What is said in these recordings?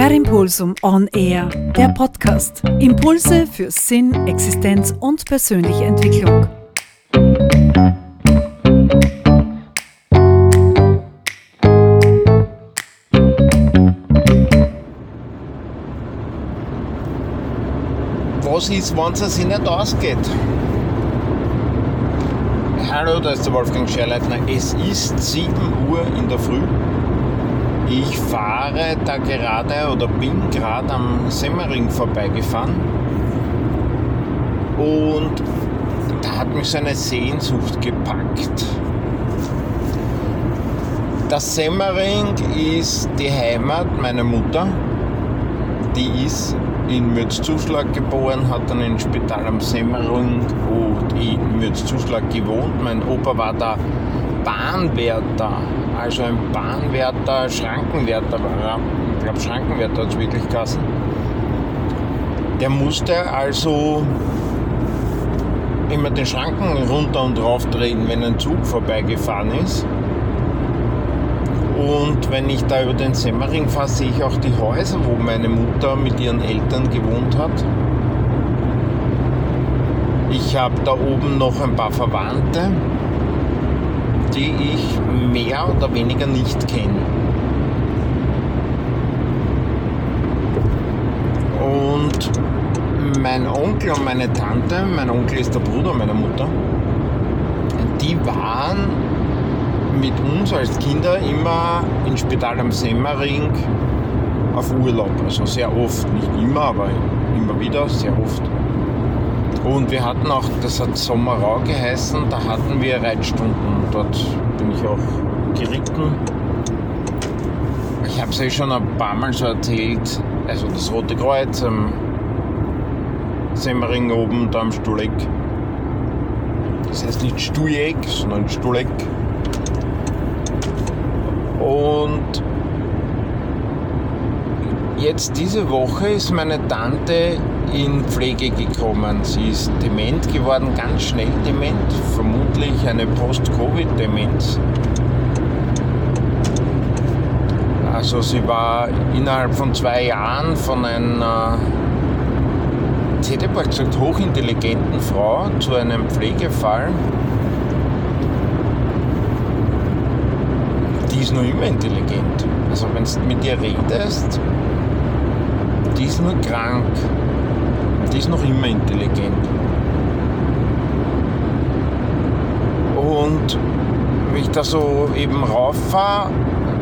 Per Impulsum On Air, der Podcast. Impulse für Sinn, Existenz und persönliche Entwicklung. Was ist, wenn es sich nicht ausgeht? Hallo, da ist der Wolfgang Scherleitner. Es ist 7 Uhr in der Früh. Ich fahre da gerade oder bin gerade am Semmering vorbeigefahren und da hat mich so eine Sehnsucht gepackt. Das Semmering ist die Heimat meiner Mutter. Die ist in Mürzzuschlag geboren, hat dann im Spital am Semmering und in Mürzzuschlag gewohnt. Mein Opa war da Bahnwärter, also ein Bahnwärter, Schrankenwärter war er. Ich glaube, Schrankenwärter hat es wirklich geheißen. Der musste also immer den Schranken runter und rauf drehen, wenn ein Zug vorbeigefahren ist. Und wenn ich da über den Semmering fahre, sehe ich auch die Häuser, wo meine Mutter mit ihren Eltern gewohnt hat. Ich habe da oben noch ein paar Verwandte, die ich mehr oder weniger nicht kenne. Und mein Onkel und meine Tante, mein Onkel ist der Bruder meiner Mutter, die waren mit uns als Kinder immer im Spital am Semmering auf Urlaub. Also sehr oft, nicht immer, aber immer wieder, sehr oft. Und wir hatten auch, das hat Sommerau geheißen, da hatten wir Reitstunden. Dort bin ich auch geritten. Ich habe es euch schon ein paar Mal so erzählt. Also das Rote Kreuz am Semmering oben, da am Stuleck. Das heißt nicht Stujeck, sondern Stuleck. Und jetzt diese Woche ist meine Tante in Pflege gekommen. Sie ist dement geworden, ganz schnell dement, vermutlich eine Post-Covid-Demenz. Also sie war innerhalb von zwei Jahren von einer, ich hätte mal gesagt, hochintelligenten Frau zu einem Pflegefall die ist noch immer intelligent. Also wenn du mit ihr redest, die ist nur krank. Die ist noch immer intelligent. Und wenn ich da so eben rauffahre,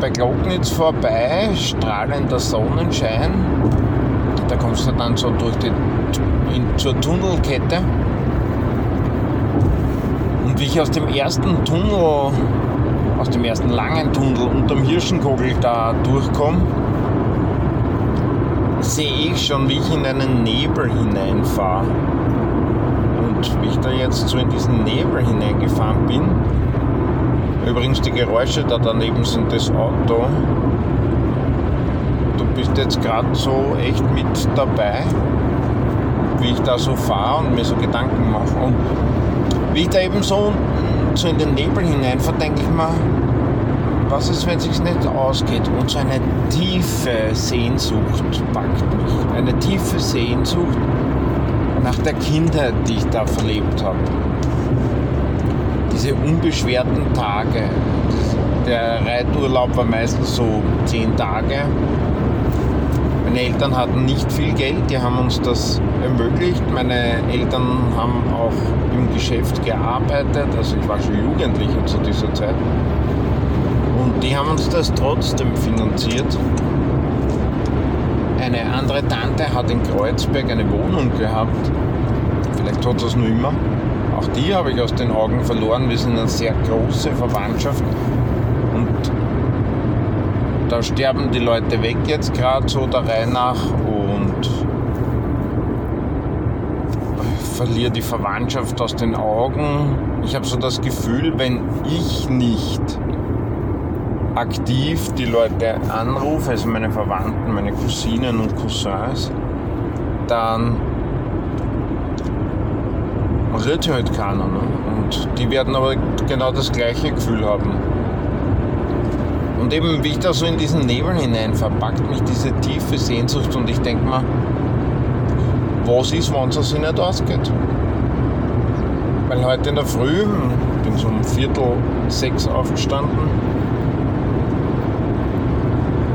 bei Glocknitz vorbei, strahlender Sonnenschein, da kommst du dann so durch die, in, zur Tunnelkette. Und wie ich aus dem ersten Tunnel aus dem ersten langen Tunnel unterm Hirschenkogel da durchkomme, sehe ich schon, wie ich in einen Nebel hineinfahre. Und wie ich da jetzt so in diesen Nebel hineingefahren bin, übrigens die Geräusche da daneben sind das Auto, du bist jetzt gerade so echt mit dabei, wie ich da so fahre und mir so Gedanken mache. Und wie ich da eben so so in den Nebel hineinfahre, denke ich mir, was ist, wenn es sich nicht ausgeht? Und so eine tiefe Sehnsucht packt mich. Eine tiefe Sehnsucht nach der Kindheit, die ich da verlebt habe. Diese unbeschwerten Tage. Der Reiturlaub war meistens so zehn Tage. Meine Eltern hatten nicht viel Geld, die haben uns das ermöglicht. Meine Eltern haben auch im Geschäft gearbeitet, also ich war schon Jugendlicher zu dieser Zeit. Die haben uns das trotzdem finanziert. Eine andere Tante hat in Kreuzberg eine Wohnung gehabt. Vielleicht hat das nur immer. Auch die habe ich aus den Augen verloren. Wir sind eine sehr große Verwandtschaft. Und da sterben die Leute weg jetzt gerade so der Reihe nach und verliere die Verwandtschaft aus den Augen. Ich habe so das Gefühl, wenn ich nicht aktiv die Leute anrufe, also meine Verwandten, meine Cousinen und Cousins, dann rührt sich halt keiner. Ne? Und die werden aber genau das gleiche Gefühl haben. Und eben, wie ich da so in diesen Nebel hineinfahre, packt mich diese tiefe Sehnsucht und ich denke mir, was ist, wenn es sich nicht ausgeht? Weil heute in der Früh, ich bin so um Viertel sechs aufgestanden,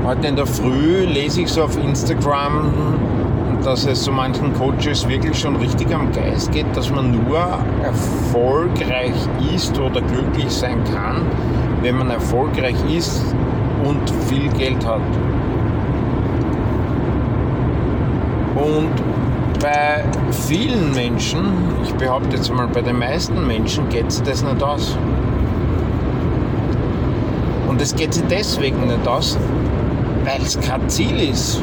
heute in der Früh lese ich so auf Instagram, dass es so manchen Coaches wirklich schon richtig am Geist geht, dass man nur erfolgreich ist oder glücklich sein kann, wenn man erfolgreich ist und viel Geld hat. Und bei vielen Menschen, ich behaupte jetzt mal bei den meisten Menschen, geht es das nicht aus. Und es geht sich deswegen nicht aus, weil es kein Ziel ist.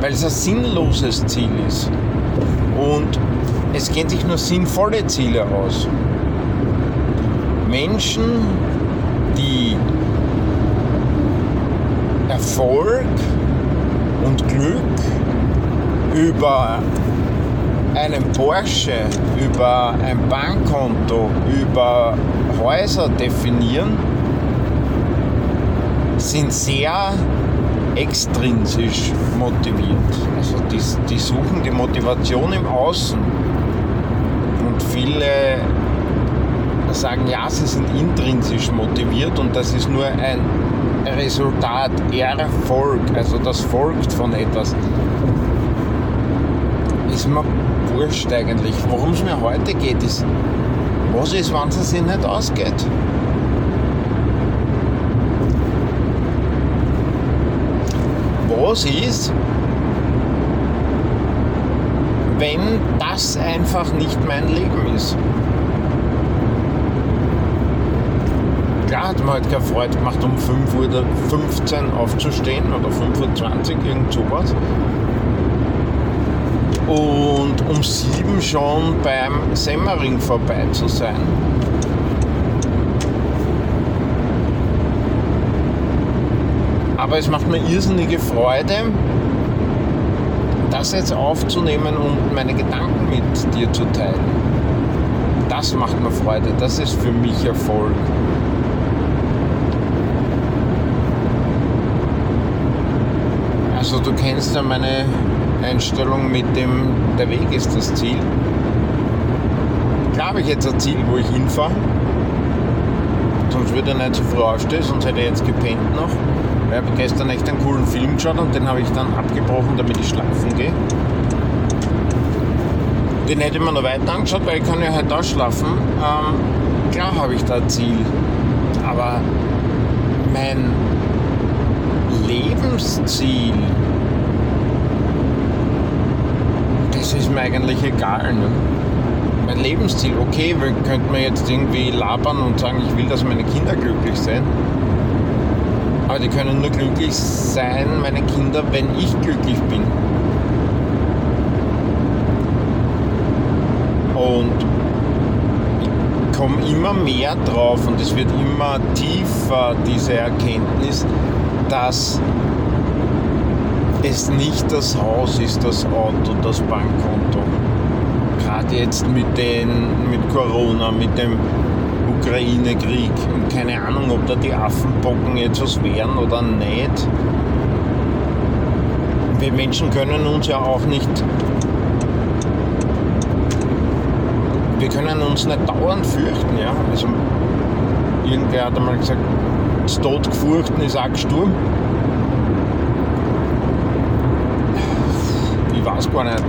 Weil es ein sinnloses Ziel ist. Und es gehen sich nur sinnvolle Ziele aus. Menschen, die Erfolg und Glück über einen Porsche, über ein Bankkonto, über Häuser definieren, sind sehr extrinsisch motiviert. Also die, die suchen die Motivation im Außen. Und viele sagen, ja, sie sind intrinsisch motiviert und das ist nur ein Resultat, Erfolg, also das folgt von etwas. Ist mir wurscht eigentlich. Worum es mir heute geht, ist, was ist, wenn es sich nicht ausgeht? Was ist, wenn das einfach nicht mein Leben ist? Klar hat mir halt keine Freude gemacht, um 5.15 Uhr aufzustehen oder 5.20 Uhr, irgend sowas. Und um 7 Uhr schon beim Semmering vorbei zu sein. Aber es macht mir irrsinnige Freude, das jetzt aufzunehmen und meine Gedanken mit dir zu teilen. Das macht mir Freude, das ist für mich Erfolg. Also du kennst ja meine Einstellung mit dem, der Weg ist das Ziel. Klar habe ich jetzt ein Ziel, wo ich hinfahre. Sonst würde ich nicht so früh aufstehen, sonst hätte ich jetzt gepennt noch. Ich habe gestern echt einen coolen Film geschaut und den habe ich dann abgebrochen, damit ich schlafen gehe. Den hätte ich mir noch weiter angeschaut, weil ich kann ja halt ausschlafen. Ähm, klar habe ich da ein Ziel. Aber mein Lebensziel, das ist mir eigentlich egal. Ne? Mein Lebensziel, okay, wir könnten jetzt irgendwie labern und sagen, ich will, dass meine Kinder glücklich sind. Die können nur glücklich sein, meine Kinder, wenn ich glücklich bin. Und ich komme immer mehr drauf und es wird immer tiefer, diese Erkenntnis, dass es nicht das Haus ist, das Auto, das Bankkonto. Gerade jetzt mit, den, mit Corona, mit dem Ukraine-Krieg und keine Ahnung, ob da die Affenbocken jetzt was wären oder nicht. Wir Menschen können uns ja auch nicht. Wir können uns nicht dauernd fürchten, ja. Also irgendwer hat einmal gesagt, das Tod gefurchten ist auch gestorben. Ich weiß gar nicht,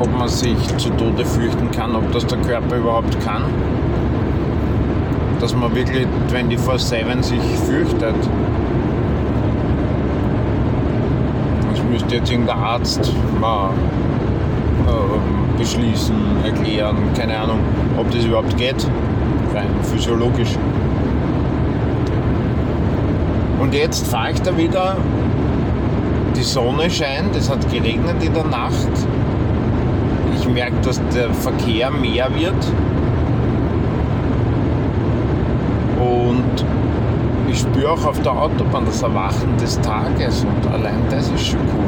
ob man sich zu Tode fürchten kann, ob das der Körper überhaupt kann. Dass man wirklich 24-7 sich fürchtet. Das müsste jetzt irgendein Arzt mal äh, beschließen, erklären, keine Ahnung, ob das überhaupt geht, rein physiologisch. Und jetzt fahre ich da wieder, die Sonne scheint, es hat geregnet in der Nacht. Ich merke, dass der Verkehr mehr wird. Und spüre auch auf der Autobahn das Erwachen des Tages und allein das ist schon cool.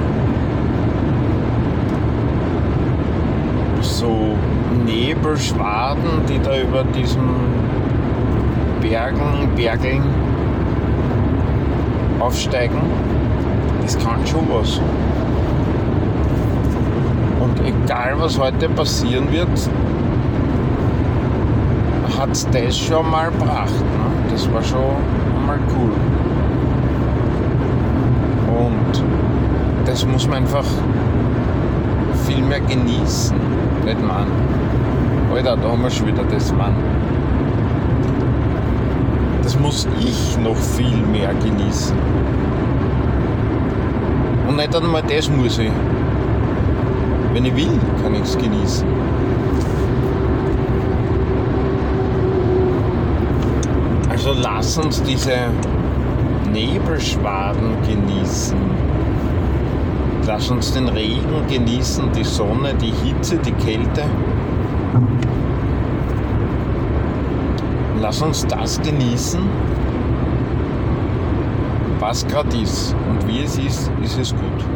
So Nebelschwaden, die da über diesen Bergen bergeln aufsteigen, das kann schon was. Und egal was heute passieren wird, hat das schon mal gebracht. Ne? Das war schon mal cool. Und das muss man einfach viel mehr genießen. Nicht man. Alter, da haben wir schon wieder das Mann. Das muss ich noch viel mehr genießen. Und nicht einmal das muss ich. Wenn ich will, kann ich es genießen. Also lass uns diese Nebelschwaden genießen. Lass uns den Regen genießen, die Sonne, die Hitze, die Kälte. Lass uns das genießen, was gerade ist. Und wie es ist, ist es gut.